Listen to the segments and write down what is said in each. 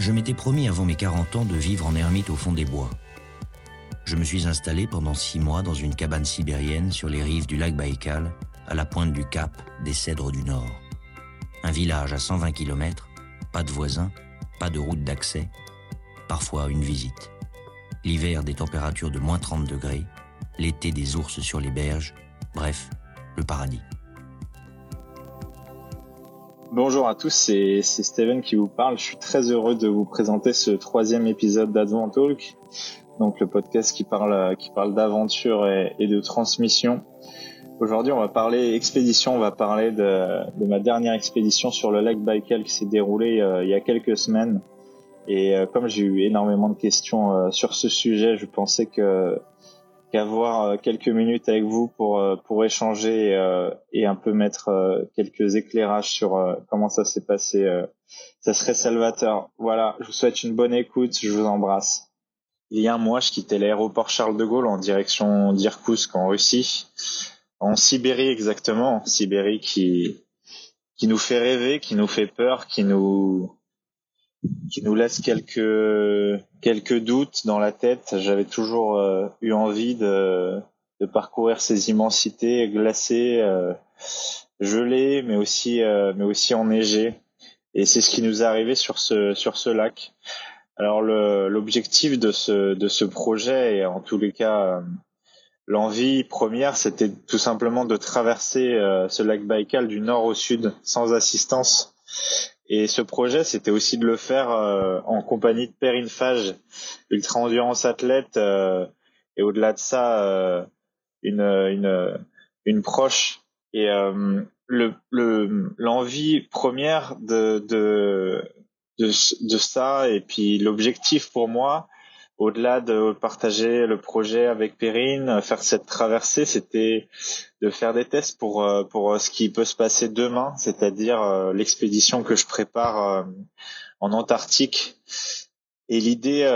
Je m'étais promis avant mes 40 ans de vivre en ermite au fond des bois. Je me suis installé pendant six mois dans une cabane sibérienne sur les rives du lac Baïkal, à la pointe du cap des Cèdres du Nord. Un village à 120 km, pas de voisins, pas de route d'accès, parfois une visite. L'hiver des températures de moins 30 degrés, l'été des ours sur les berges, bref, le paradis. Bonjour à tous, c'est Steven qui vous parle. Je suis très heureux de vous présenter ce troisième épisode d'Advent Talk, donc le podcast qui parle qui parle d'aventure et, de transmission. Aujourd'hui, on va parler expédition. On va parler de, ma dernière expédition sur le lac Baïkal qui s'est déroulée euh, il y a quelques semaines. Et euh, comme j'ai eu énormément de questions euh, sur ce sujet, je pensais que qu'avoir euh, quelques minutes avec vous pour euh, pour échanger euh, et un peu mettre quelques éclairages sur comment ça s'est passé. ça serait salvateur. Voilà, je vous souhaite une bonne écoute, je vous embrasse. Il y a un mois, je quittais l'aéroport Charles de Gaulle en direction d'Irkoutsk en Russie, en Sibérie exactement, Sibérie qui qui nous fait rêver, qui nous fait peur, qui nous qui nous laisse quelques quelques doutes dans la tête. J'avais toujours euh, eu envie de, parcourir ces immensités glacées, euh, gelées, mais aussi euh, mais aussi enneigées. Et c'est ce qui nous est arrivé sur ce sur ce lac. Alors l'objectif de ce de ce projet et en tous les cas l'envie première, c'était tout simplement de traverser ce lac Baïkal du nord au sud sans assistance et ce projet, c'était aussi de le faire euh, en compagnie de Perrine Fage, ultra endurance athlète, euh, et au-delà de ça, euh, une, une, une proche. Et le l'envie première de, de de de ça, et puis l'objectif pour moi, au-delà de partager le projet avec Perrine, faire cette traversée, c'était de faire des tests pour euh, pour euh, ce qui peut se passer demain, c'est-à-dire euh, l'expédition que je prépare en Antarctique. Et l'idée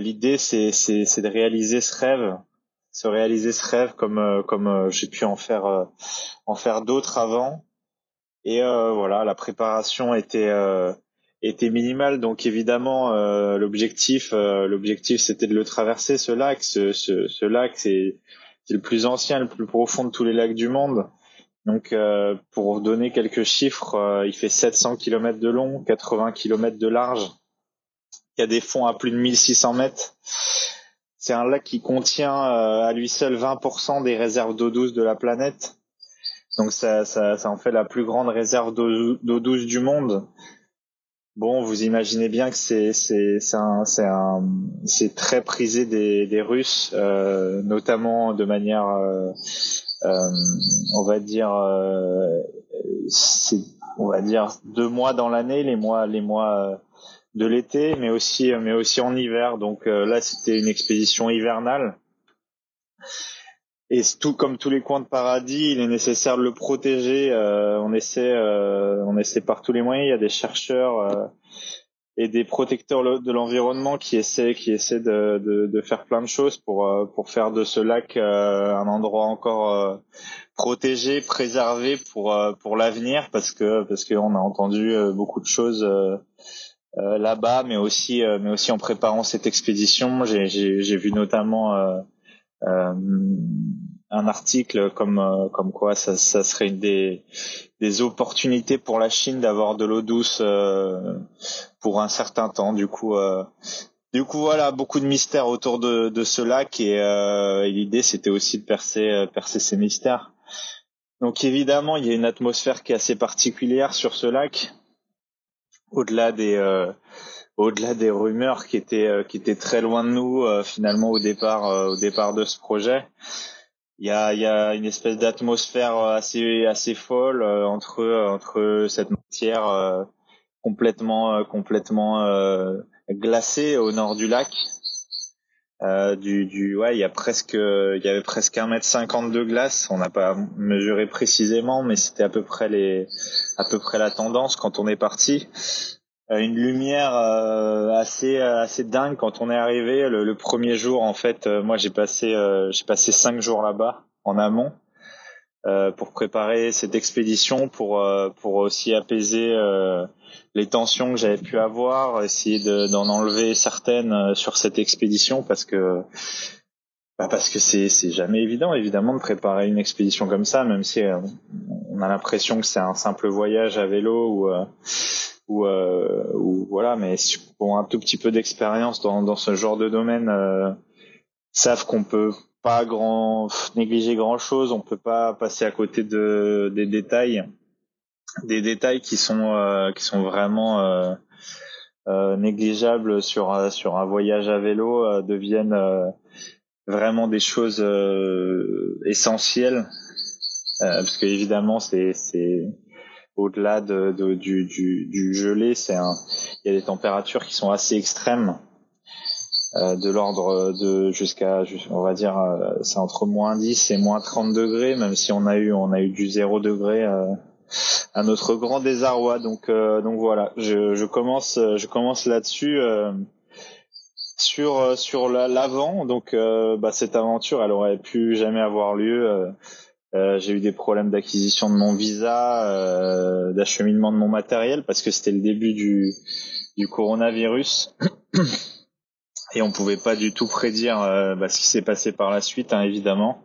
l'idée c'est c'est c'est de réaliser ce rêve, se réaliser ce rêve comme comme j'ai pu en faire en faire d'autres avant. Et voilà, la préparation était était minimal. Donc évidemment euh, l'objectif euh, l'objectif c'était de le traverser ce lac. Ce, ce, ce lac c'est le plus ancien le plus profond de tous les lacs du monde. Donc euh, pour donner quelques chiffres il fait 700 km de long 80 km de large. Il y a des fonds à plus de 1600 mètres. C'est un lac qui contient à lui seul 20% des réserves d'eau douce de la planète. Donc ça, ça, ça en fait la plus grande réserve d'eau douce du monde Bon, vous imaginez bien que c'est c'est c'est c'est un c'est très prisé des des Russes, euh, notamment de manière euh, euh, on va dire c'est on va dire deux mois dans l'année, les mois les mois de l'été, mais aussi mais aussi en hiver. Donc là, c'était une expédition hivernale. Et tout comme tous les coins de paradis, il est nécessaire de le protéger. Euh, on essaie, euh, on essaie par tous les moyens. Il y a des chercheurs euh, et des protecteurs de l'environnement qui essaient, qui essaient de, de, de, faire plein de choses pour pour faire de ce lac un endroit encore protégé, préservé pour pour l'avenir, parce que parce qu'on a entendu beaucoup de choses. là-bas, mais aussi, mais aussi en préparant cette expédition, j'ai vu notamment euh, un article comme euh, comme quoi ça, ça serait des des opportunités pour la Chine d'avoir de l'eau douce euh, pour un certain temps. Du coup, du coup voilà beaucoup de mystères autour de, de ce lac et, et l'idée c'était aussi de percer percer ces mystères. Donc évidemment il y a une atmosphère qui est assez particulière sur ce lac, au-delà des au-delà des rumeurs qui étaient euh, qui étaient très loin de nous euh, finalement au départ euh, au départ de ce projet il y a il y a une espèce d'atmosphère assez assez folle entre entre cette matière complètement complètement glacée au nord du lac. Du, du ouais il y a presque il y avait presque un mètre cinquante de glace. On n'a pas mesuré précisément mais c'était à peu près les à peu près la tendance quand on est parti une lumière euh, assez euh, assez dingue quand on est arrivé le, premier jour en fait. Moi j'ai passé j'ai passé cinq jours là-bas en amont pour préparer cette expédition, pour pour aussi apaiser les tensions que j'avais pu avoir, essayer d'en enlever certaines sur cette expédition parce que bah parce que c'est c'est jamais évident évidemment de préparer une expédition comme ça même si euh, on a l'impression que c'est un simple voyage à vélo ou euh, ou, euh, ou voilà mais pour un tout petit peu d'expérience dans dans ce genre de domaine savent qu'on peut pas grand négliger grand chose on peut pas passer à côté de des détails des détails qui sont qui sont vraiment négligeables sur sur un voyage à vélo deviennent vraiment des choses euh, essentielles euh, parce que évidemment c'est c'est au-delà de, de, du, gelé il y a des températures qui sont assez extrêmes euh, de l'ordre de jusqu'à on va dire euh, c'est entre moins 10 et moins 30 degrés même si on a eu on a eu du 0 degré euh, à notre grand désarroi donc voilà je, commence je commence là-dessus sur sur l'avant. Donc bah, cette aventure, elle aurait pu jamais avoir lieu. Euh, j'ai eu des problèmes d'acquisition de mon visa, d'acheminement de mon matériel parce que c'était le début du coronavirus. Et on pouvait pas du tout prédire bah, ce qui s'est passé par la suite, hein, évidemment.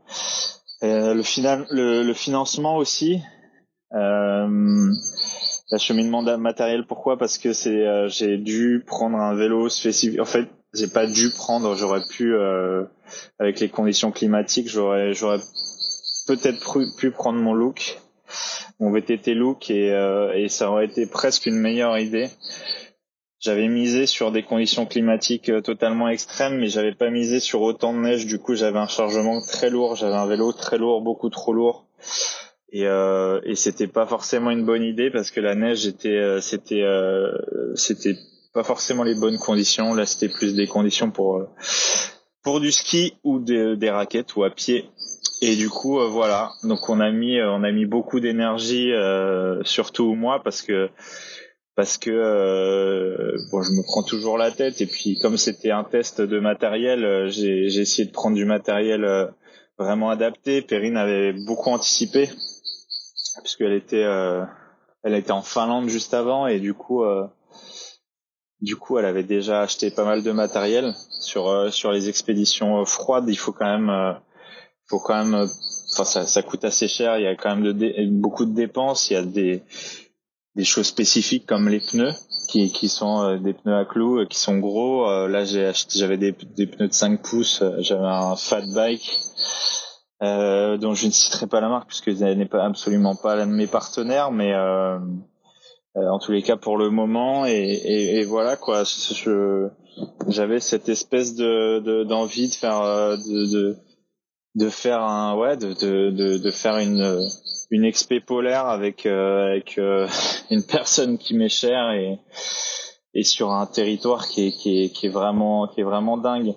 le financement aussi. L'acheminement matériel, pourquoi? Parce que c'est j'ai dû prendre un vélo spécifique. En fait, j'ai pas dû prendre. J'aurais pu, euh, avec les conditions climatiques, j'aurais peut-être pu prendre mon look, mon VTT look, et, euh, et ça aurait été presque une meilleure idée. J'avais misé sur des conditions climatiques euh, totalement extrêmes, mais j'avais pas misé sur autant de neige. Du coup, j'avais un chargement très lourd, j'avais un vélo très lourd, beaucoup trop lourd. Et, euh, et c'était pas forcément une bonne idée parce que la neige était, c'était, c'était pas forcément les bonnes conditions. Là, c'était plus des conditions pour euh, pour du ski ou des raquettes ou à pied. Et du coup, euh, voilà. Donc on a mis euh, on a mis beaucoup d'énergie, surtout moi, parce que parce que bon, je me prends toujours la tête. Et puis comme c'était un test de matériel, j'ai j'ai essayé de prendre du matériel vraiment adapté. Perrine avait beaucoup anticipé puisqu'elle était elle était en Finlande juste avant et du coup du coup, elle avait déjà acheté pas mal de matériel sur euh, sur les expéditions euh, froides. Il faut quand même, euh, faut quand même, enfin ça, coûte assez cher. Il y a quand même beaucoup de dépenses. Il y a des choses spécifiques comme les pneus qui sont des pneus à clous qui sont gros. là, j'avais des, pneus de 5 pouces. J'avais un fat bike. dont je ne citerai pas la marque puisque elle n'est absolument pas l'un de mes partenaires, mais euh, en tous les cas pour le moment et, voilà quoi j'avais cette espèce de d'envie de, faire euh, de, de faire un ouais de de de, faire une une expé polaire avec euh, avec une personne qui m'est chère et et sur un territoire qui est qui est qui est vraiment qui est vraiment dingue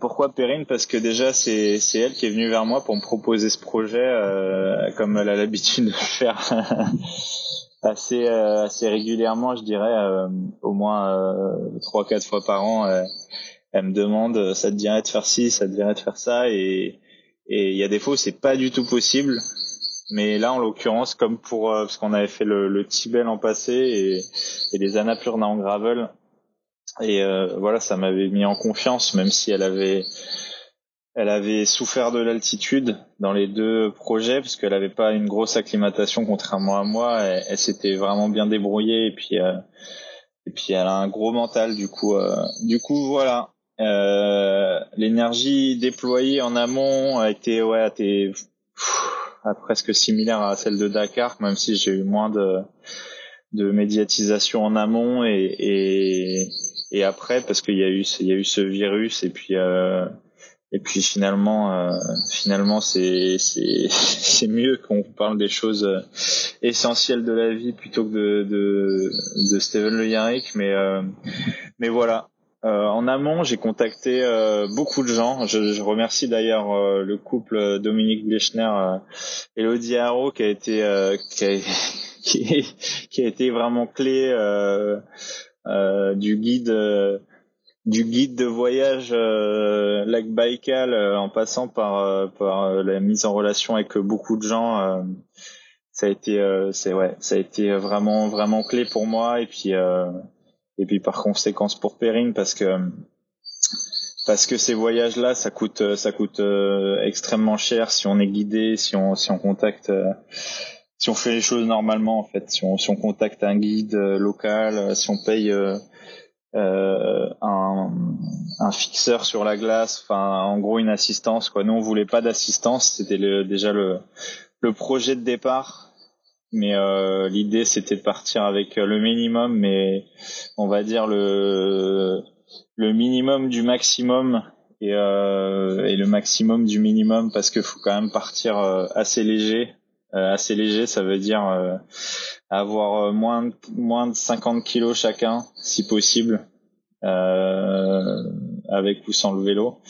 pourquoi Perrine? Parce que déjà c'est c'est elle qui est venue vers moi pour me proposer ce projet comme elle a l'habitude de faire assez euh, assez régulièrement, je dirais, euh, au moins euh, trois quatre fois par an. elle me demande, ça te dirait de faire ci, ça te dirait de faire ça, et et il y a des fois où c'est pas du tout possible. Mais là, en l'occurrence, comme pour parce qu'on avait fait le, le Tibet l'an passé et, et les Annapurna en gravel, et voilà, ça m'avait mis en confiance, même si elle avait elle avait souffert de l'altitude dans les deux projets parce qu'elle n'avait pas une grosse acclimatation contrairement à moi. Elle, s'était vraiment bien débrouillée et puis euh, et puis elle a un gros mental du coup. Euh, du coup voilà, euh, l'énergie déployée en amont a été ouais a été presque similaire à celle de Dakar, même si j'ai eu moins de de médiatisation en amont et et, et après parce qu'il y a eu il y a eu ce virus et puis euh, et puis finalement, euh, finalement, c'est c'est c'est mieux qu'on parle des choses euh, essentielles de la vie plutôt que de de, de Steven Le Yarrick. Mais euh, mais voilà. En amont, j'ai contacté beaucoup de gens. Je, je remercie d'ailleurs le couple Dominique Blechner, Elodie Haro, qui a été qui a, qui, qui, a été vraiment clé du guide du guide de voyage euh, lac Baïkal en passant par par la mise en relation avec beaucoup de gens ça a été c'est ouais ça a été vraiment vraiment clé pour moi et puis et puis par conséquence pour Perrine parce que parce que ces voyages là ça coûte ça coûte extrêmement cher si on est guidé si on si on contacte si on fait les choses normalement en fait, si on, si on contacte un guide euh, local, euh, si on paye euh, euh, un, un, fixeur sur la glace, enfin en gros une assistance quoi. Nous on voulait pas d'assistance, c'était déjà le, le projet de départ, mais euh, l'idée c'était de partir avec le minimum, mais on va dire le le minimum du maximum et, euh, et le maximum du minimum parce qu'il faut quand même partir assez léger euh, assez léger, ça veut dire euh, avoir euh, moins de, moins de 50 kilos chacun, si possible, avec ou sans le vélo.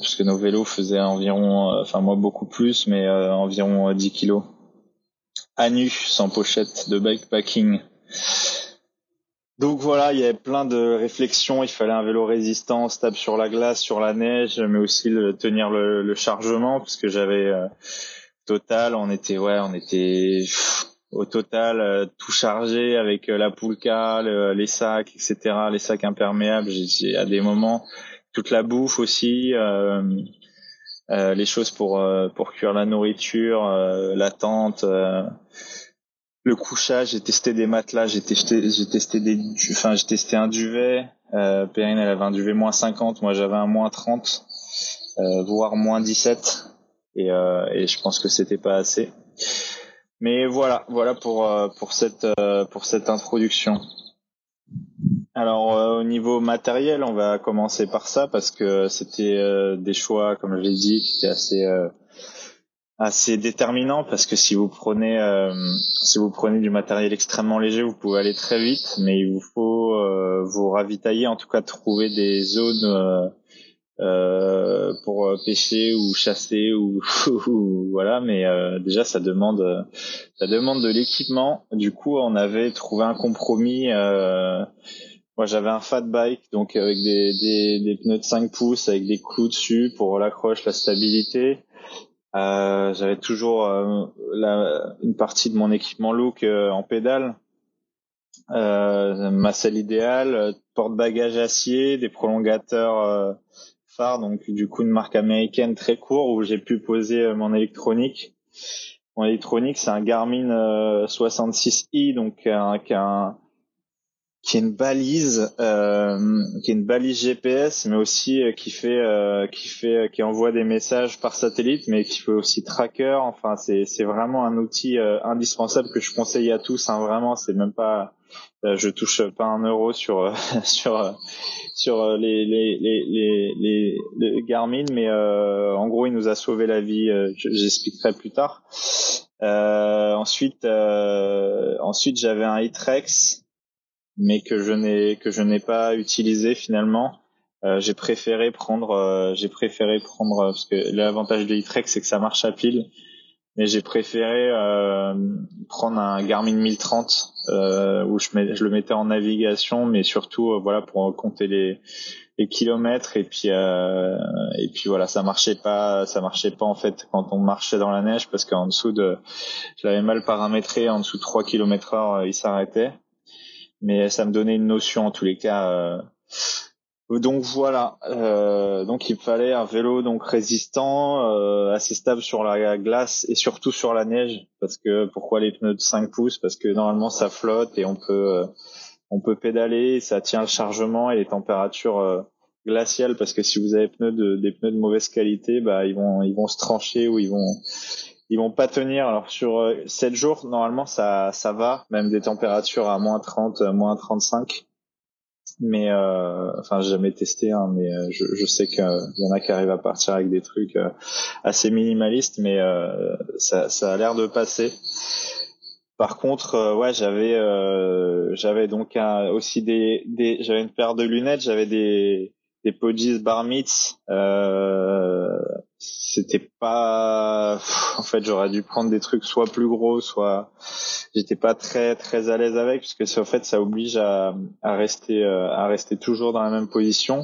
puisque nos vélos faisaient environ, enfin moi beaucoup plus, mais environ 10 kilos à nu, sans pochette de bikepacking. Donc voilà, il y avait plein de réflexions. Il fallait un vélo résistant, stable sur la glace, sur la neige, mais aussi le, tenir le, le chargement, parce que j'avais total, on était ouais, on était au total euh, tout chargé avec euh, la poulka, les sacs, etc. Les sacs imperméables. J'ai à des moments toute la bouffe aussi, euh, les choses pour pour cuire la nourriture, la tente. le couchage, j'ai testé des matelas, j'ai testé, j'ai testé des, enfin j'ai testé un duvet. Euh, Perrine elle avait un duvet moins 50, moi j'avais un moins 30, voire moins 17 et, euh, et je pense que c'était pas assez. Mais voilà, voilà pour euh, pour cette euh, pour cette introduction. Alors au niveau matériel, on va commencer par ça parce que c'était des choix, comme je l'ai dit, qui étaient assez assez déterminants parce que si vous prenez si vous prenez du matériel extrêmement léger, vous pouvez aller très vite, mais il vous faut vous ravitailler, en tout cas trouver des zones euh, pour euh, pêcher ou chasser ou, voilà mais euh, déjà ça demande ça demande de l'équipement. Du coup on avait trouvé un compromis moi j'avais un fat bike donc avec des, des, des, pneus de 5 pouces avec des clous dessus pour l'accroche la stabilité j'avais toujours la, une partie de mon équipement look en pédale ma selle idéale porte-bagages acier des prolongateurs donc du coup une marque américaine très court où j'ai pu poser euh, mon électronique. Mon électronique, c'est un Garmin 66i, euh, donc un, a qui est une balise, euh, qui est une balise GPS, mais aussi qui fait, qui fait, qui envoie des messages par satellite, mais qui fait aussi tracker. Enfin, c'est, c'est vraiment un outil indispensable que je conseille à tous. Hein, vraiment, c'est même pas, je touche pas un euro sur sur sur euh, les les les les, les, Garmin, mais euh, en gros, il nous a sauvé la vie. Euh, j'expliquerai plus tard. ensuite, ensuite, j'avais un Hitrex, mais que je n'ai que je n'ai pas utilisé finalement. j'ai préféré prendre, j'ai préféré prendre parce que l'avantage de Hitrex c'est que ça marche à pile mais j'ai préféré euh, prendre un Garmin 1030 euh, où je, je, le mettais en navigation, mais surtout euh, voilà pour compter les, les kilomètres et puis euh, et puis voilà ça marchait pas ça marchait pas en fait quand on marchait dans la neige parce qu'en dessous de je l'avais mal paramétré en dessous de 3 km heure il s'arrêtait mais ça me donnait une notion en tous les cas donc voilà, euh, donc il fallait un vélo donc résistant, euh, assez stable sur la glace et surtout sur la neige. Parce que pourquoi les pneus de 5 pouces? Parce que normalement ça flotte et on peut euh, on peut pédaler, ça tient le chargement et les températures euh, glaciales. Parce que si vous avez pneus de, des pneus de mauvaise qualité, bah ils vont ils vont se trancher ou ils vont ils vont pas tenir. Alors sur 7 jours normalement ça ça va, même des températures à moins 30, moins 35 mais euh, enfin j'ai jamais testé hein, mais euh, je, je sais qu'il y en a qui arrivent à partir avec des trucs euh, assez minimalistes mais euh, ça, ça a l'air de passer. Par contre ouais j'avais j'avais donc aussi des, des j'avais une paire de lunettes j'avais des des Pogis Bar c'était pas en fait j'aurais dû prendre des trucs soit plus gros soit j'étais pas très très à l'aise avec puisque c'est en fait ça oblige à, à rester euh, à rester toujours dans la même position.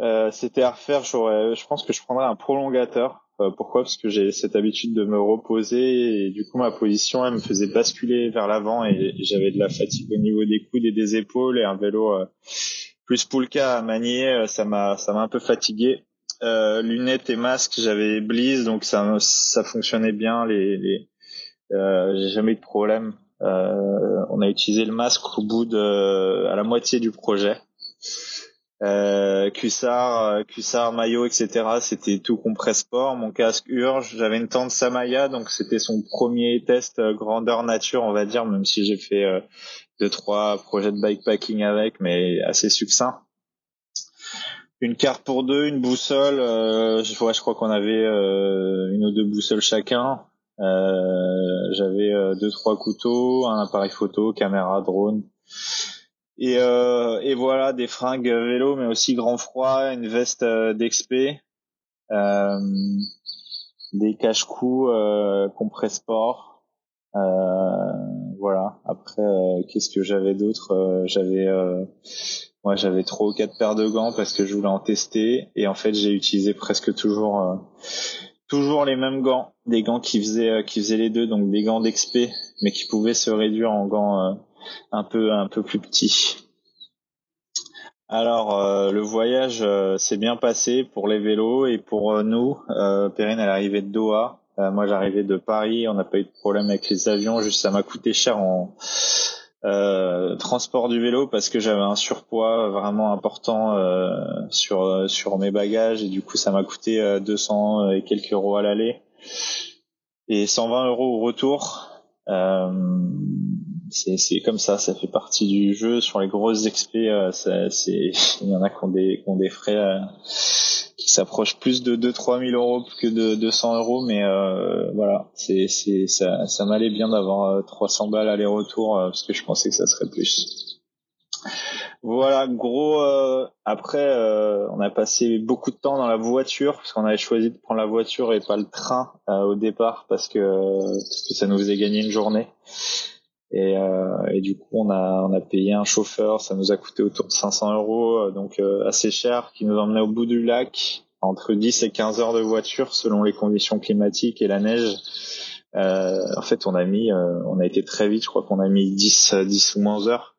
Euh, c'était à refaire j'aurais je pense que je prendrais un prolongateur. Euh, pourquoi? Parce que j'ai cette habitude de me reposer et du coup ma position elle me faisait basculer vers l'avant et, j'avais de la fatigue au niveau des coudes et des épaules et un vélo euh, plus Poulka à manier ça m'a ça m'a un peu fatigué euh, lunettes et masques, j'avais Bliss, donc ça fonctionnait bien. Les, euh, j'ai jamais eu de problème. Euh, on a utilisé le masque au bout de à la moitié du projet. Euh, cuissard, maillot, etc. C'était tout compresse sport. Mon casque Urge. J'avais une tente Samaya, donc c'était son premier test grandeur nature, on va dire, même si j'ai fait deux trois projets de bikepacking avec, mais assez succinct une carte pour deux, une boussole. Euh, je, je crois qu'on avait euh, une ou deux boussoles chacun. Euh, J'avais euh, deux trois couteaux, un appareil photo, caméra, drone. Et, euh, et voilà, des fringues vélo, mais aussi grand froid, une veste d'exp, des cache-coups compresse sport. voilà. Après, qu'est-ce que j'avais d'autre? J'avais moi, j'avais trois ou quatre paires de gants parce que je voulais en tester. Et en fait, j'ai utilisé presque toujours, euh, toujours les mêmes gants, des gants qui faisaient, euh, qui faisaient les deux, donc des gants d'expé, mais qui pouvaient se réduire en gants euh, un peu, un peu plus petits. Alors, le voyage s'est bien passé pour les vélos et pour nous. Perrine, elle arrivait de Doha. moi, j'arrivais de Paris. On n'a pas eu de problème avec les avions. Juste, ça m'a coûté cher en euh, transport du vélo parce que j'avais un surpoids vraiment important euh, sur sur mes bagages et du coup ça m'a coûté 200 euh, et quelques euros à l'aller et 120 euros au retour. C'est comme ça, ça fait partie du jeu. Sur les grosses expés, c'est il y en a qui ont des qui ont des frais qui s'approche plus de 2-3 000 euros que de 200 euros, mais euh, voilà, c'est ça, ça m'allait bien d'avoir 300 euh, balles aller-retour euh, parce que je pensais que ça serait plus. Voilà, gros. Euh, après, euh, on a passé beaucoup de temps dans la voiture parce qu'on avait choisi de prendre la voiture et pas le train au départ parce que parce que ça nous faisait gagner une journée. Et, euh, et, du coup, on a, on a payé un chauffeur, ça nous a coûté autour de 500 euros, euh, donc euh, assez cher, qui nous emmenait au bout du lac, entre 10 et 15 heures de voiture selon les conditions climatiques et la neige. Euh, en fait, on a mis, on a été très vite, je crois qu'on a mis 10, 10 ou moins heures.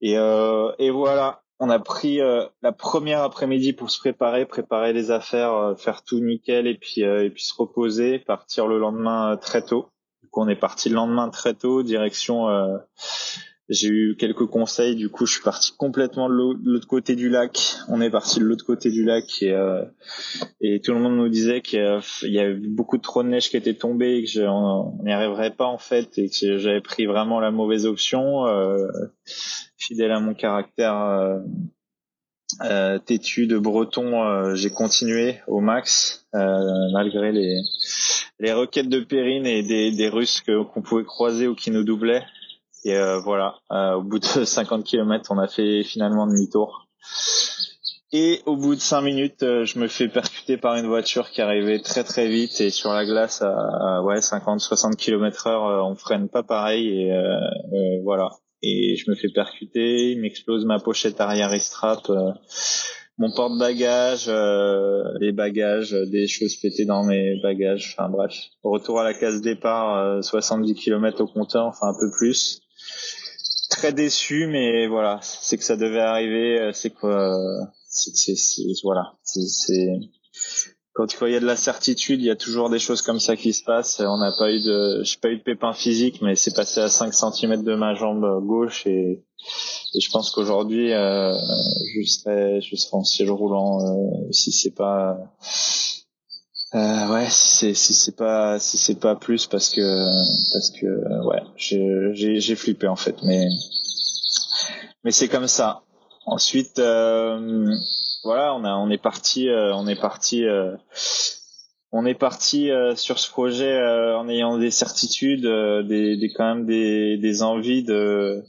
Et, et voilà, on a pris la première après-midi pour se préparer, préparer les affaires, faire tout nickel et puis et puis se reposer, partir le lendemain très tôt on est parti le lendemain très tôt, direction. Euh, j'ai eu quelques conseils, du coup je suis parti complètement de l'autre côté du lac. On est parti de l'autre côté du lac et, euh, et tout le monde nous disait qu'il y avait beaucoup trop de neige qui était tombée et que on n'y arriverait pas en fait et que j'avais pris vraiment la mauvaise option. Euh, fidèle à mon caractère euh, têtu de breton, j'ai continué au max malgré les les requêtes de Perrine et des, des Russes qu'on pouvait croiser ou qui nous doublaient. Et euh, voilà, euh, au bout de 50 km, on a fait finalement demi-tour. Et au bout de 5 minutes, euh, je me fais percuter par une voiture qui arrivait très très vite et sur la glace à, ouais 50-60 km heure, on freine pas pareil et, voilà. Et je me fais percuter, il m'explose ma pochette arrière et strap mon porte-bagages, euh, les bagages, euh, des choses pétées dans mes bagages, enfin bref. Retour à la case départ, 70 euh, km au compteur, enfin un peu plus. Très déçu, mais voilà, c'est que ça devait arriver, c'est quoi, c'est, voilà, c'est, quand il y a de la certitude, il y a toujours des choses comme ça qui se passent. On n'a pas eu de, j'ai pas eu de pépin physique, mais c'est passé à 5 cm de ma jambe gauche et, et je pense qu'aujourd'hui, euh, je serais, je serais en ciel roulant euh, si c'est pas, euh, ouais, si c'est si c'est pas si c'est pas plus parce que parce que ouais, j'ai j'ai flippé en fait, mais mais c'est comme ça. Ensuite. Euh, voilà, on a, on est parti, euh, on est parti, euh, on est parti euh, sur ce projet en ayant des certitudes, des, des, quand même des, des envies de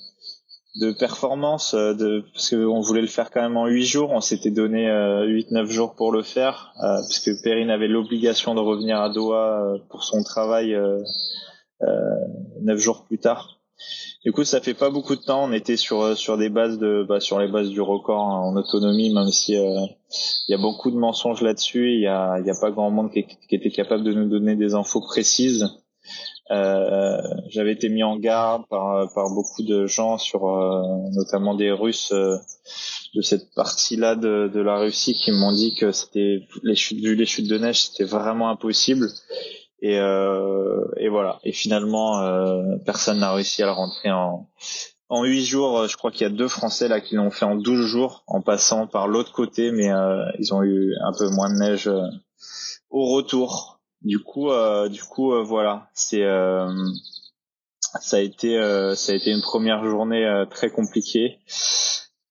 de performance, de parce qu'on voulait le faire quand même en huit jours. On s'était donné huit neuf jours pour le faire, parce que Perrine avait l'obligation de revenir à Doha pour son travail neuf jours plus tard. Du coup, ça fait pas beaucoup de temps. On était sur euh, des bases de bah, sur les bases du record hein, en autonomie, même si euh, il y a beaucoup de mensonges là-dessus. Il y a pas grand monde qui, était capable de nous donner des infos précises. Euh, J'avais été mis en garde par beaucoup de gens notamment des Russes de cette partie-là de, la Russie qui m'ont dit que c'était les vu les chutes de neige c'était vraiment impossible et, euh, et voilà. Et finalement, euh, personne n'a réussi à le rentrer en en huit jours. Je crois qu'il y a deux Français là qui l'ont fait en 12 jours, en passant par l'autre côté, mais euh, ils ont eu un peu moins de neige euh, au retour. Du coup, euh, du coup, voilà. C'est ça a été ça a été une première journée très compliquée.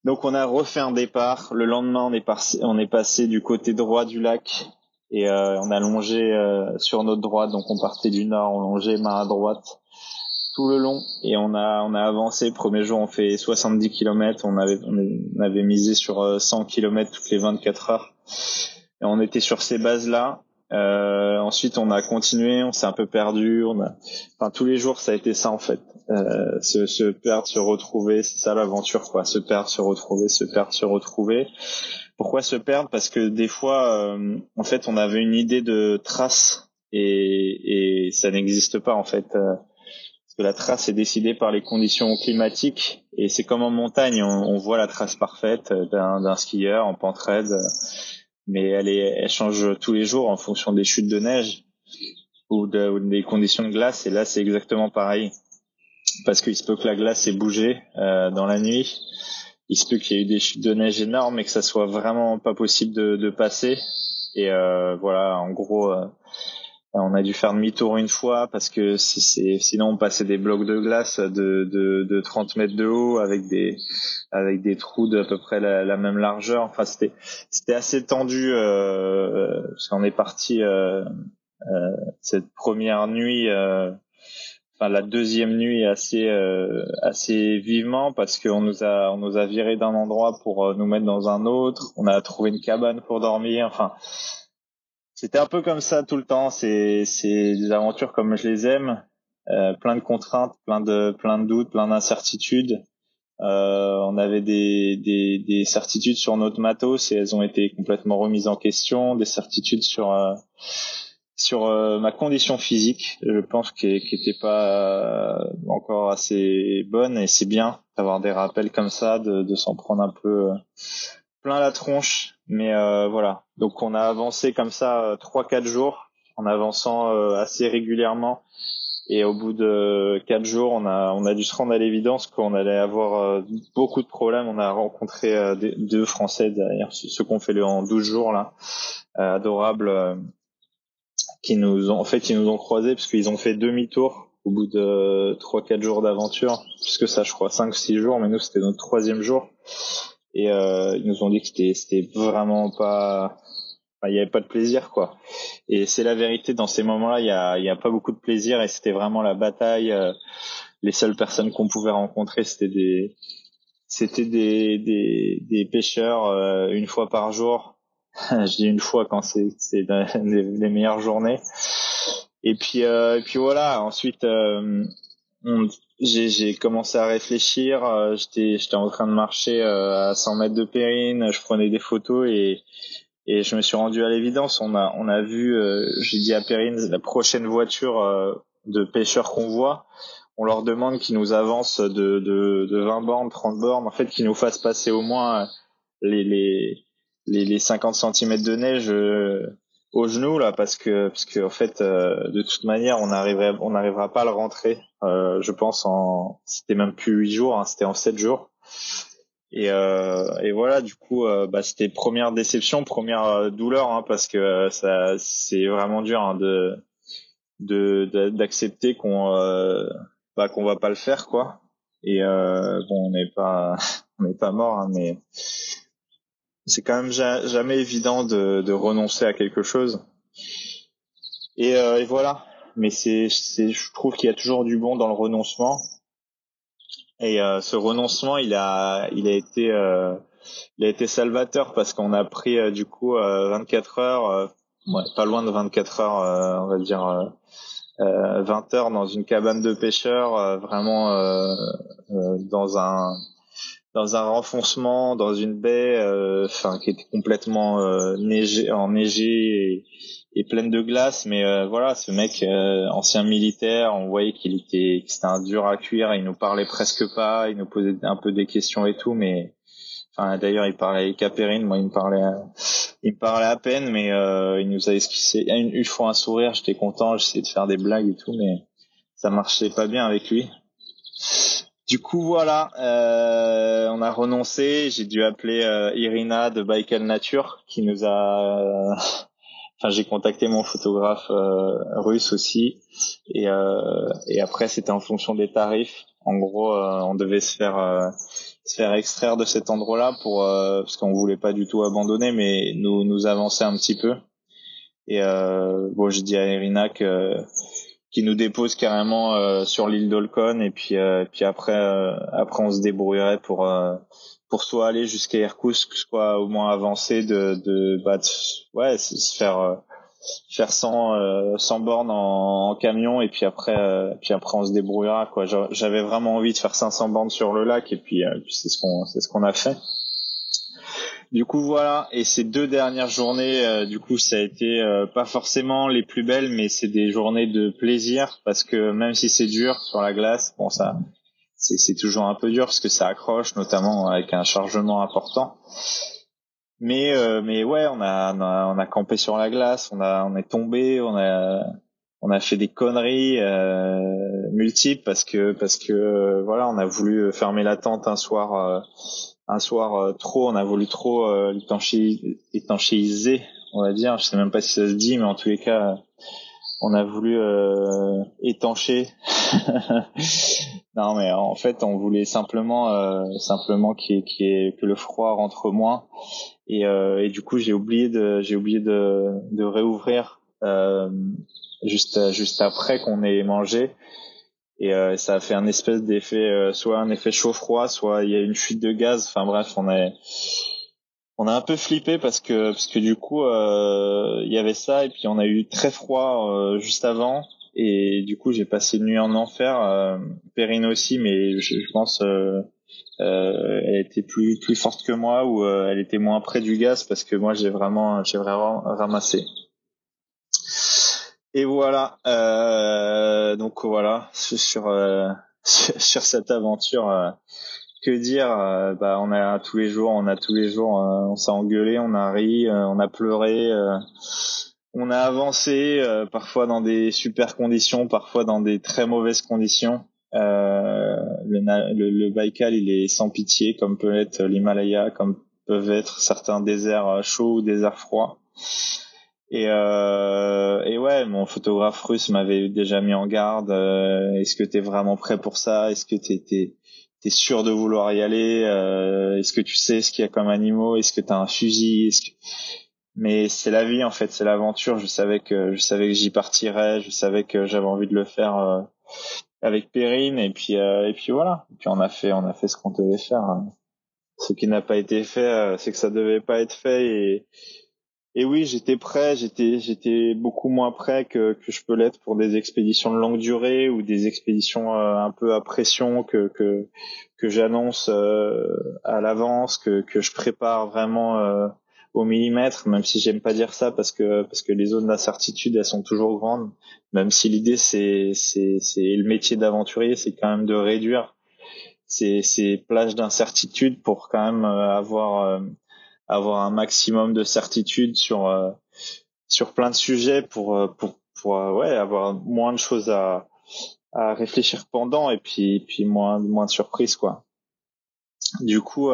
Donc on a refait un départ. Le lendemain, on est, passé, on est passé du côté droit du lac et euh, on a longé euh, sur notre droite, donc on partait du nord, on longeait main à droite tout le long et on a on a avancé. Premier jour, on fait 70 km, on avait on avait misé sur 100 euh, km toutes les 24 heures et on était sur ces bases là. Euh, ensuite, on a continué, on s'est un peu perdu. On a, enfin, tous les jours, ça a été ça en fait. Euh, se, se perdre, se retrouver, c'est ça l'aventure, quoi. Se perdre, se retrouver, se perdre, se retrouver. Pourquoi se perdre? Parce que des fois, euh, en fait, on avait une idée de trace et, et ça n'existe pas en fait. Euh, parce que la trace est décidée par les conditions climatiques et c'est comme en montagne, on, on voit la trace parfaite d'un skieur en pente raide, mais elle, est, elle change tous les jours en fonction des chutes de neige ou, de, ou des conditions de glace. Et là, c'est exactement pareil parce qu'il se peut que la glace ait bougé euh, dans la nuit il se peut qu'il y ait eu des chutes de neige énormes et que ça soit vraiment pas possible de, de passer. Et euh, voilà, en gros, euh, on a dû faire demi-tour une fois parce que c'est, sinon on passait des blocs de glace de, de, de 30 mètres de haut avec des avec des trous d'à peu près la, même largeur. Enfin, c'était c'était assez tendu euh, parce qu'on est parti euh, euh, cette première nuit enfin la deuxième nuit assez euh, assez vivement parce qu'on nous a on nous a viré d'un endroit pour euh, nous mettre dans un autre. On a trouvé une cabane pour dormir. Enfin, c'était un peu comme ça tout le temps. C'est des aventures comme je les aime, euh, plein de contraintes, plein de plein de doutes, plein d'incertitudes. Euh, on avait des, des, des certitudes sur notre matos et elles ont été complètement remises en question. Des certitudes sur sur euh, ma condition physique, je pense qu'elle n'était pas euh, encore assez bonne et c'est bien d'avoir des rappels comme ça, de, de s'en prendre un peu euh, plein la tronche. Mais voilà, donc on a avancé comme ça trois quatre jours en avançant assez régulièrement. Et au bout de quatre jours, on a dû se rendre à l'évidence qu'on allait avoir beaucoup de problèmes. On a rencontré deux Français derrière ceux qu'on fait en 12 jours là, adorables qui nous ont en fait ils nous ont croisés parce qu'ils ont fait demi-tour au bout de trois quatre jours d'aventure puisque ça je crois cinq six jours mais nous c'était notre troisième jour et euh, ils nous ont dit que c'était vraiment pas il n'y avait pas de plaisir quoi et c'est la vérité dans ces moments-là il y a pas beaucoup de plaisir et c'était vraiment la bataille euh, les seules personnes qu'on pouvait rencontrer c'était des c'était des, des, pêcheurs euh, une fois par jour je dis une fois quand c'est les, meilleures journées. Et puis et puis voilà. Ensuite, j'ai commencé à réfléchir. Euh, j'étais j'étais en train de marcher euh, à 100 mètres de Périne. Je prenais des photos et et je me suis rendu à l'évidence. On a on a vu. j'ai dit à Périne la prochaine voiture de pêcheurs qu'on voit. On leur demande qu'ils nous avancent de, de, de 20 bornes, 30 bornes, en fait, qu'ils nous fassent passer au moins les, les, les, les 50 cm de neige euh, au genou là parce que parce que en fait euh, de toute manière on arriverait on n'arrivera pas à le rentrer euh, je pense en c'était même plus 8 jours hein, c'était en 7 jours. Et, et voilà du coup bah, c'était première déception première douleur hein, parce que ça c'est vraiment dur hein, de de d'accepter qu'on bah, qu'on va pas le faire quoi. Et bon on n'est pas on n'est pas mort hein, mais c'est quand même jamais évident de, de, renoncer à quelque chose. Et, euh, et voilà. Mais c'est, je trouve qu'il y a toujours du bon dans le renoncement. Et euh, ce renoncement, il a, il a été, euh, il a été salvateur parce qu'on a pris euh, du coup 24 heures, ouais, pas loin de 24 heures, on va dire 20 heures dans une cabane de pêcheurs, vraiment dans un dans un renfoncement, dans une baie, enfin qui était complètement neigé, enneigée et, et pleine de glace. Mais euh, voilà ce mec euh, ancien militaire on voyait qu'il était que c'était un dur à cuire. Il nous parlait presque pas. Il nous posait un peu des questions et tout. Mais enfin d'ailleurs il parlait avec Capérine moi il me parlait il me parlait à peine. Mais euh, il nous a esquissé. Une, une fois un sourire j'étais content. J'essayais de faire des blagues et tout. Mais ça marchait pas bien avec lui du coup, voilà, euh, on a renoncé. J'ai dû appeler euh, Irina de Baikal Nature, qui nous a Enfin, j'ai contacté mon photographe euh, russe aussi, et, euh, et après c'était en fonction des tarifs. En gros, euh, on devait se faire se faire extraire de cet endroit-là pour parce qu'on voulait pas du tout abandonner, mais nous nous avancer un petit peu. Et bon, j'ai dit à Irina que qui nous dépose carrément sur l'île d'Olcon et puis puis après après on se débrouillerait pour pour soit aller jusqu'à Irkoutsk, soit au moins avancer de, de, bah, ouais, se faire euh, faire 100 euh, 100 bornes en, camion et puis après euh, puis après on se débrouillera quoi. J'avais vraiment envie de faire 500 bornes sur le lac et puis, euh, puis c'est ce qu'on c'est ce qu'on a fait. Du coup voilà et ces deux dernières journées du coup ça a été pas forcément les plus belles mais c'est des journées de plaisir parce que même si c'est dur sur la glace bon ça c'est toujours un peu dur parce que ça accroche, notamment avec un chargement important. Mais euh, mais ouais, on a, on a, campé sur la glace, on a on est tombé, on a on a fait des conneries euh, multiples parce que parce que voilà, on a voulu fermer la tente un soir euh, un soir trop, on a voulu trop étanchéiser, on va dire, je sais même pas si ça se dit, mais en tous les cas on a voulu euh, étancher. non, mais en fait, on voulait simplement, euh, simplement qu'il que le froid rentre moins. Et, euh, et du coup, j'ai oublié de, j'ai oublié de, de réouvrir euh, juste, juste après qu'on ait mangé. Et euh, ça a fait un espèce d'effet, soit un effet chaud-froid, soit il y a une fuite de gaz. Enfin bref, on est on a un peu flippé parce que parce que du coup euh, il y avait ça et puis on a eu très froid euh, juste avant. Et du coup j'ai passé une nuit en enfer. Euh, Perrine aussi mais je, pense euh, elle était plus plus forte que moi ou elle était moins près du gaz parce que moi j'ai vraiment j'ai vraiment ramassé et voilà donc voilà sur sur cette aventure que dire euh, Bah, on a tous les jours, on a tous les jours, euh, on s'est engueulé, on a ri, euh, on a pleuré, on a avancé, parfois dans des super conditions, parfois dans des très mauvaises conditions. Le, le, le, Baïkal, il est sans pitié, comme peut être l'Himalaya, comme peuvent être certains déserts chauds ou déserts froids. Et, euh, et ouais, mon photographe russe m'avait déjà mis en garde. Est-ce que tu es vraiment prêt pour ça? Est-ce que t'es t'es sûr de vouloir y aller? Euh, Est-ce que tu sais ce qu'il y a comme animaux? Est-ce que t'as un fusil? Est-ce que... Mais c'est la vie en fait, c'est l'aventure. Je savais que je savais que j'y partirais, je savais que j'avais envie de le faire euh, avec Perrine et puis euh, et puis voilà. Et puis on a fait on a fait ce qu'on devait faire. Ce qui n'a pas été fait, euh, c'est que ça devait pas être fait et et oui, j'étais prêt, j'étais j'étais beaucoup moins prêt que, que je peux l'être pour des expéditions de longue durée ou des expéditions euh, un peu à pression que que, que j'annonce euh, à l'avance, que, que je prépare vraiment euh, au millimètre, même si j'aime pas dire ça parce que parce que les zones d'incertitude elles sont toujours grandes, même si l'idée c'est c'est c'est le métier d'aventurier, c'est quand même de réduire ces ces plages d'incertitude pour quand même avoir avoir un maximum de certitude sur euh, sur plein de sujets pour euh, pour pour euh, ouais avoir moins de choses à à réfléchir pendant et puis puis moins moins de surprises quoi. Du coup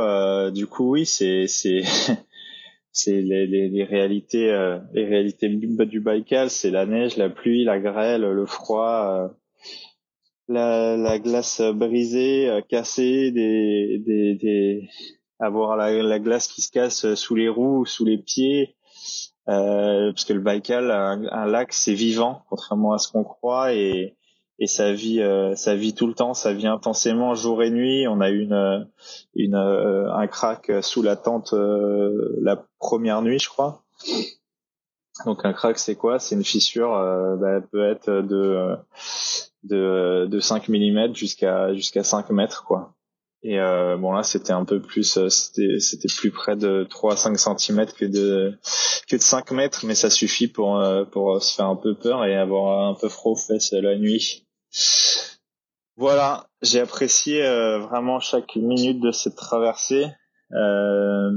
du coup oui c'est c'est c'est les, les, les, réalités les réalités du Baïkal c'est la neige la pluie la grêle le froid la, la glace brisée cassée des des, des avoir la, la, glace qui se casse sous les roues, sous les pieds, euh, parce que le Baïkal, un, un lac, c'est vivant, contrairement à ce qu'on croit, et, et ça vit ça vit tout le temps, ça vit intensément jour et nuit. On a eu une une un crack sous la tente la première nuit, je crois. Donc un crack c'est quoi? C'est une fissure, bah, elle peut être de de de 5 mm jusqu'à jusqu'à 5 mètres quoi. Et euh, bon là c'était un peu plus euh, c'était c'était plus près de 3 à 5 cm que de que de 5 mètres mais ça suffit pour euh, pour se faire un peu peur et avoir un peu froid aux fesses la nuit. Voilà, j'ai apprécié euh, vraiment chaque minute de cette traversée. Euh,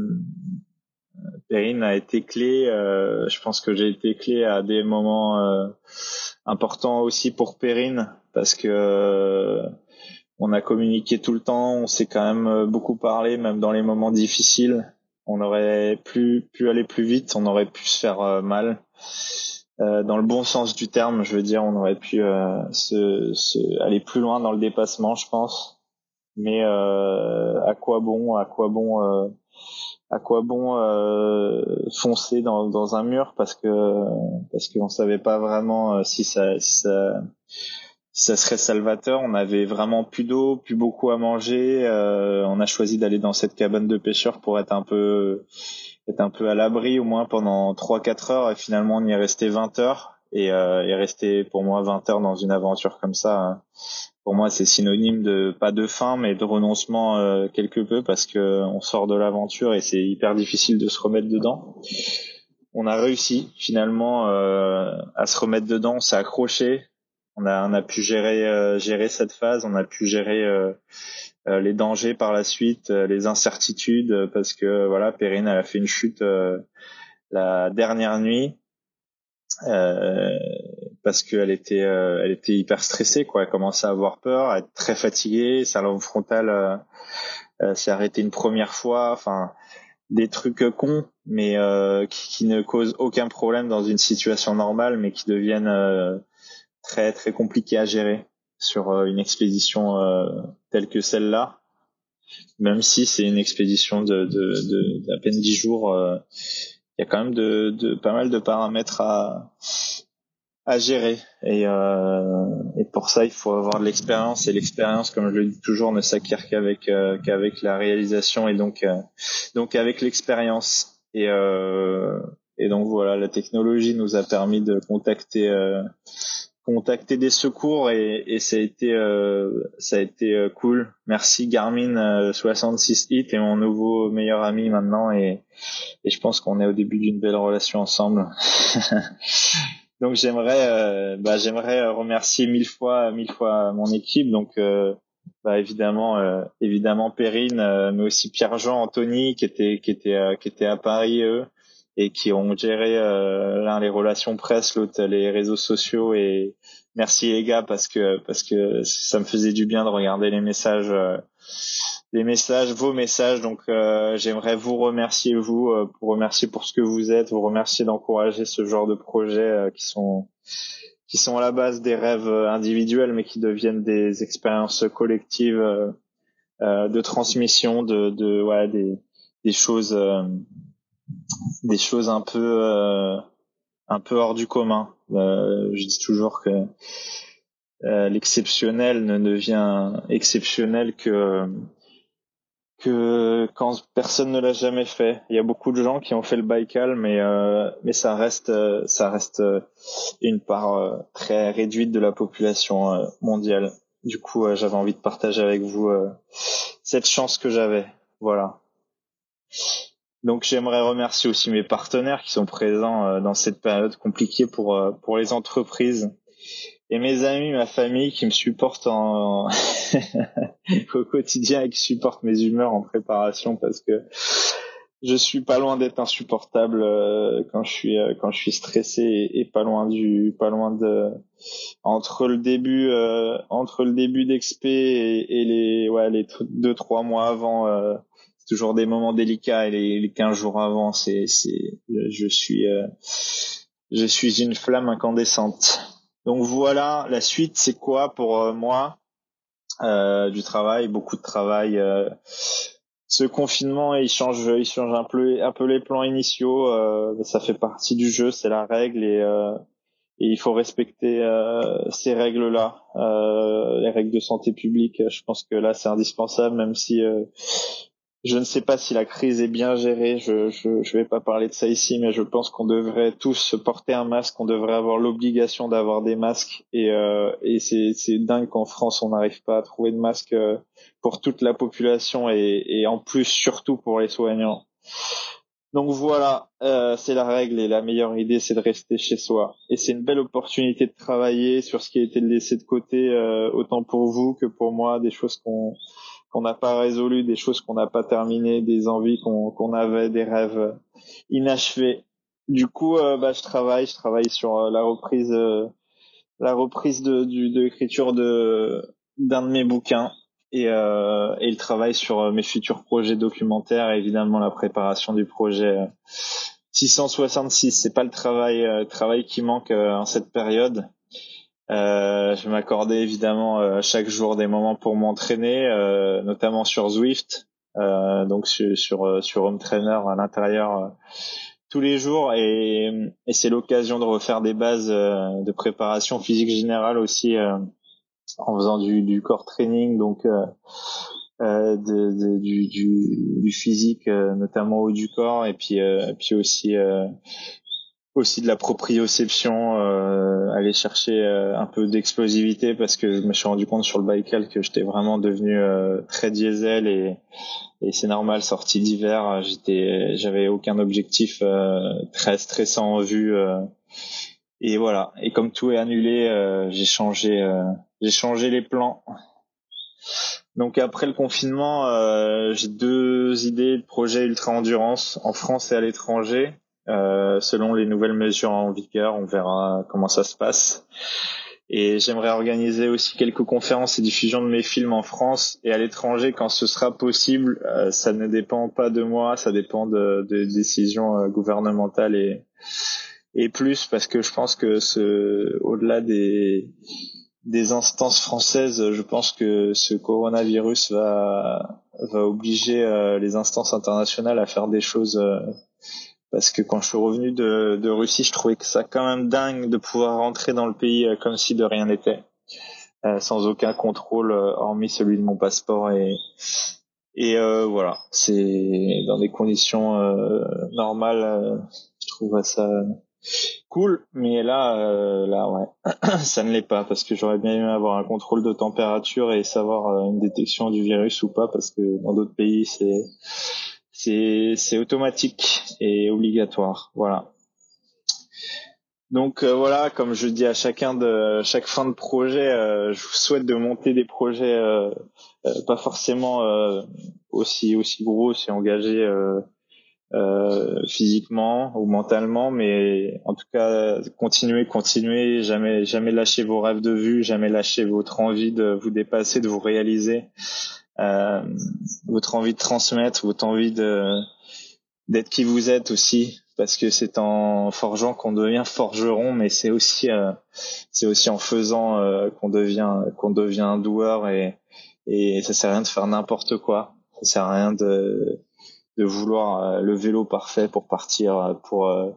Perrine a été clé. Euh, je pense que j'ai été clé à des moments importants aussi pour Perrine parce que on a communiqué tout le temps, on s'est quand même euh, beaucoup parlé, même dans les moments difficiles. On aurait pu, pu aller plus vite, on aurait pu se faire euh, mal. Euh, dans le bon sens du terme, je veux dire, on aurait pu se, se, aller plus loin dans le dépassement, je pense. Mais à quoi bon, à quoi bon, à quoi bon foncer dans, dans un mur parce que parce qu'on savait pas vraiment si ça, si ça ça serait salvateur. On avait vraiment plus d'eau, plus beaucoup à manger. Euh, on a choisi d'aller dans cette cabane de pêcheurs pour être un peu être un peu à l'abri au moins pendant 3-4 heures et finalement on y est resté 20 heures et, euh, et rester pour moi 20 heures dans une aventure comme ça hein. pour moi c'est synonyme de pas de fin mais de renoncement euh, quelque peu parce que on sort de l'aventure et c'est hyper difficile de se remettre dedans on a réussi finalement euh, à se remettre dedans on s'est accroché on a, on a pu gérer, euh, gérer cette phase, on a pu gérer euh, euh, les dangers par la suite, les incertitudes, parce que voilà, Perrine elle a fait une chute la dernière nuit. parce qu'elle était elle était hyper stressée quoi elle commençait à avoir peur à être très fatiguée sa lampe frontale s'est arrêtée une première fois enfin des trucs cons mais qui, qui, ne causent aucun problème dans une situation normale mais qui deviennent très très compliqué à gérer sur euh, une expédition euh, telle que celle-là. Même si c'est une expédition de, de, d'à peine dix jours, euh, il y a quand même de, de, pas mal de paramètres à, à gérer. Et, et pour ça, il faut avoir de l'expérience. Et l'expérience, comme je le dis toujours, ne s'acquiert qu'avec qu'avec la réalisation et donc donc avec l'expérience. Et et donc voilà, la technologie nous a permis de contacter contacter des secours et, et ça a été euh, ça a été euh, cool. Merci Garmin 66 euh, Hit et mon nouveau meilleur ami maintenant et, et je pense qu'on est au début d'une belle relation ensemble. donc j'aimerais bah, j'aimerais remercier mille fois mille fois mon équipe donc bah, évidemment évidemment Perrine mais aussi Pierre-Jean Anthony qui était qui était qui était à Paris eux et qui ont géré euh, l'un les relations presse, l'autre les réseaux sociaux. Et merci les gars parce que parce que ça me faisait du bien de regarder les messages euh, les messages vos messages. Donc euh, j'aimerais vous remercier vous euh, pour remercier pour ce que vous êtes vous remercier d'encourager ce genre de projets qui sont qui sont à la base des rêves individuels mais qui deviennent des expériences collectives de transmission de de ouais des des choses des choses un peu euh, un peu hors du commun. Euh, je dis toujours que euh, l'exceptionnel ne devient exceptionnel que que quand personne ne l'a jamais fait. Il y a beaucoup de gens qui ont fait le Baïkal, mais mais ça reste ça reste une part très réduite de la population mondiale. Du coup, j'avais envie de partager avec vous cette chance que j'avais. Voilà. Donc j'aimerais remercier aussi mes partenaires qui sont présents euh, dans cette période compliquée pour euh, pour les entreprises. Et mes amis, ma famille qui me supportent en au quotidien et qui supportent mes humeurs en préparation parce que je suis pas loin d'être insupportable euh, quand je suis quand je suis stressé et, pas loin du pas loin de entre le début entre le début et, et, les ouais les deux trois mois avant toujours des moments délicats et les, les 15 jours avant, c'est, c'est, je suis, euh, je suis une flamme incandescente. Donc voilà, la suite, c'est quoi pour euh, moi? Euh, Du travail, beaucoup de travail. Euh, ce confinement, il change, il change un peu, un peu les plans initiaux. ça fait partie du jeu, c'est la règle et et il faut respecter euh, ces règles-là, euh, les règles de santé publique. Je pense que là, c'est indispensable, même si euh, je ne sais pas si la crise est bien gérée. Je je, je vais pas parler de ça ici, mais je pense qu'on devrait tous porter un masque. On devrait avoir l'obligation d'avoir des masques. Et, euh, et c'est c'est dingue qu'en France on n'arrive pas à trouver de masques euh, pour toute la population et, et en plus surtout pour les soignants. Donc voilà, euh, c'est la règle et la meilleure idée, c'est de rester chez soi. Et c'est une belle opportunité de travailler sur ce qui a été laissé de côté, euh, autant pour vous que pour moi, des choses qu'on qu'on n'a pas résolues, des choses qu'on n'a pas terminées, des envies qu'on avait, des rêves inachevés. Du coup, euh, bah, je travaille, je travaille sur euh, la reprise, euh, la reprise de, l'écriture de d'un de mes bouquins et, et le travail sur mes futurs projets documentaires et évidemment la préparation du projet 666 c'est pas le travail travail qui manque en cette période euh, je m'accorder évidemment chaque jour des moments pour m'entraîner notamment sur Zwift donc sur sur, sur Home Trainer à l'intérieur tous les jours. Et, et c'est l'occasion de refaire des bases de préparation physique générale aussi en faisant du, du core training, donc euh, euh, de, de, du, du, du, physique, euh, notamment haut du corps, et puis, euh, puis aussi aussi de la proprioception, euh, aller chercher un peu d'explosivité parce que je me suis rendu compte sur le Baïkal que j'étais vraiment devenu très diesel et, et c'est normal sorti d'hiver, j'étais j'avais aucun objectif très stressant en vue et voilà. Et comme tout est annulé, j'ai changé j'ai changé les plans. Donc après le confinement, euh, j'ai deux idées de projets ultra endurance en France et à l'étranger. Euh, selon les nouvelles mesures en vigueur, on verra comment ça se passe. Et j'aimerais organiser aussi quelques conférences et diffusions de mes films en France et à l'étranger quand ce sera possible. Euh, ça ne dépend pas de moi, ça dépend de, de décisions euh, gouvernementales et, et plus parce que je pense que ce, au-delà des des instances françaises, je pense que ce coronavirus va va obliger euh, les instances internationales à faire des choses parce que quand je suis revenu de, de Russie, je trouvais que ça quand même dingue de pouvoir rentrer dans le pays euh, comme si de rien n'était, sans aucun contrôle hormis celui de mon passeport et et voilà, c'est dans des conditions normales, je trouve ça cool, mais là, euh, là, ouais, ça ne l'est pas. Parce que j'aurais bien aimé avoir un contrôle de température et savoir euh, une détection du virus ou pas. Parce que dans d'autres pays c'est c'est automatique et obligatoire, voilà. Donc euh, voilà, comme je dis à chacun de chaque fin de projet, je vous souhaite de monter des projets pas forcément aussi aussi gros et engagés euh, physiquement ou mentalement, mais en tout cas continuez, continuez, jamais jamais lâcher vos rêves de vue, jamais lâcher votre envie de vous dépasser, de vous réaliser, euh, votre envie de transmettre, votre envie de d'être qui vous êtes aussi, parce que c'est en forgeant qu'on devient forgeron, mais c'est aussi euh, c'est aussi en faisant euh, qu'on devient qu'on devient un doueur et et ça sert à rien de faire n'importe quoi, ça sert à rien de de vouloir euh, le vélo parfait pour partir euh, pour euh,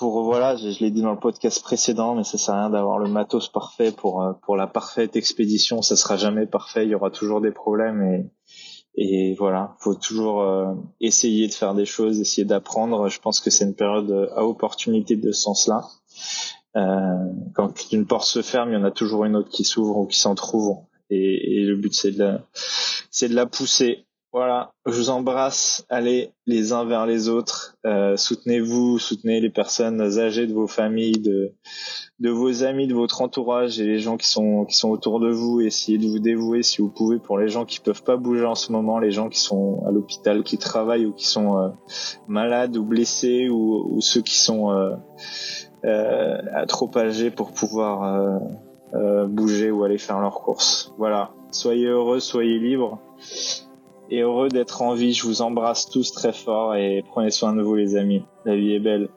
pour voilà je, l'ai dit dans le podcast précédent mais ça sert à rien d'avoir le matos parfait pour pour la parfaite expédition. Ça sera jamais parfait. Il y aura toujours des problèmes et et voilà. Faut toujours essayer de faire des choses essayer d'apprendre. Je pense que c'est une période à opportunité de ce sens là euh, quand une porte se ferme il y en a toujours une autre qui s'ouvre ou qui s'en trouve. Et, et, le but c'est de c'est de la pousser voilà, je vous embrasse. Allez les uns vers les autres. Euh, soutenez-vous, soutenez les personnes âgées de vos familles, de, de vos amis, de votre entourage et les gens qui sont qui sont autour de vous. Essayez de vous dévouer si vous pouvez pour les gens qui peuvent pas bouger en ce moment, les gens qui sont à l'hôpital, qui travaillent ou qui sont euh, malades ou blessés ou, ou ceux qui sont euh, euh trop âgés pour pouvoir euh, bouger ou aller faire leurs courses. Voilà. Soyez heureux, soyez libres et heureux d'être en vie. Je vous embrasse tous très fort et prenez soin de vous les amis. La vie est belle.